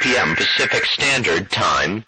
3:40 p.m. Pacific Standard Time.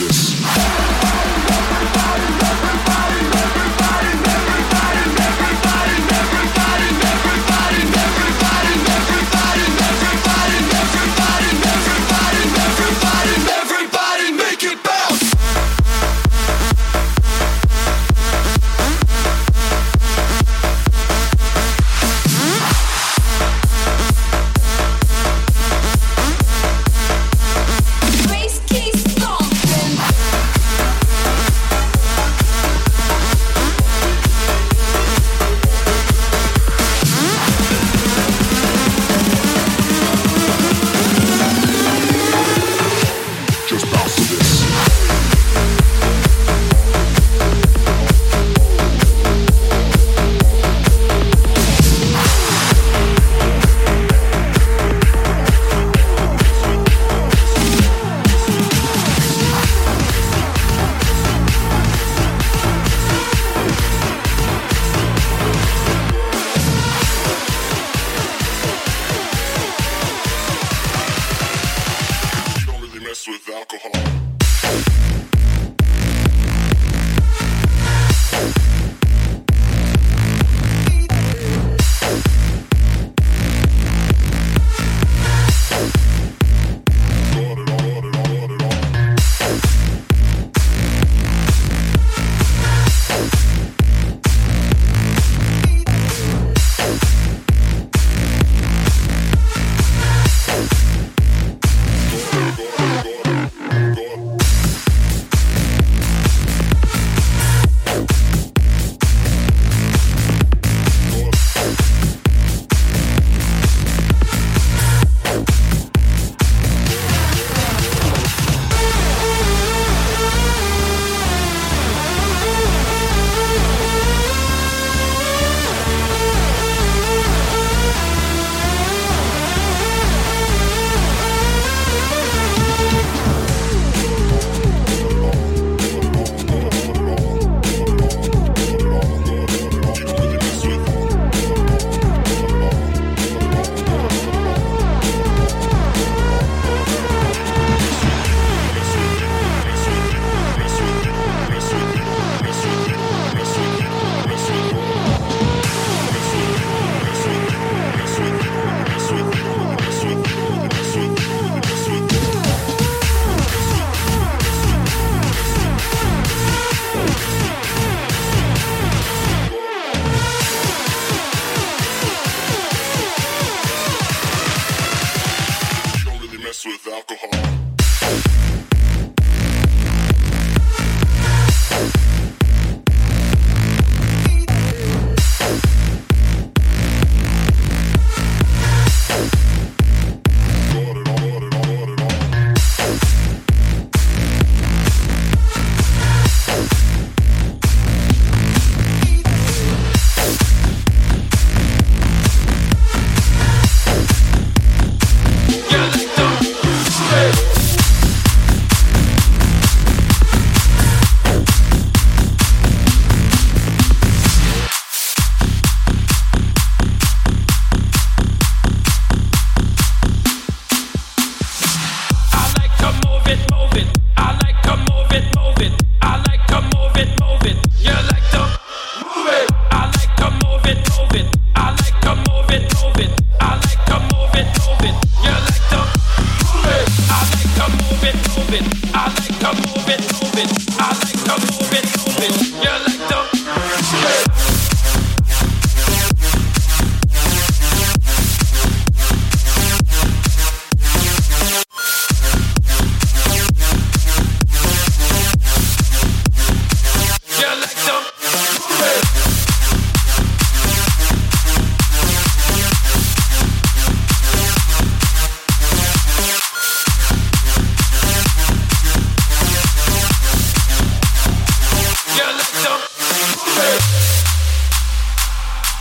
this.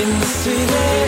in the city.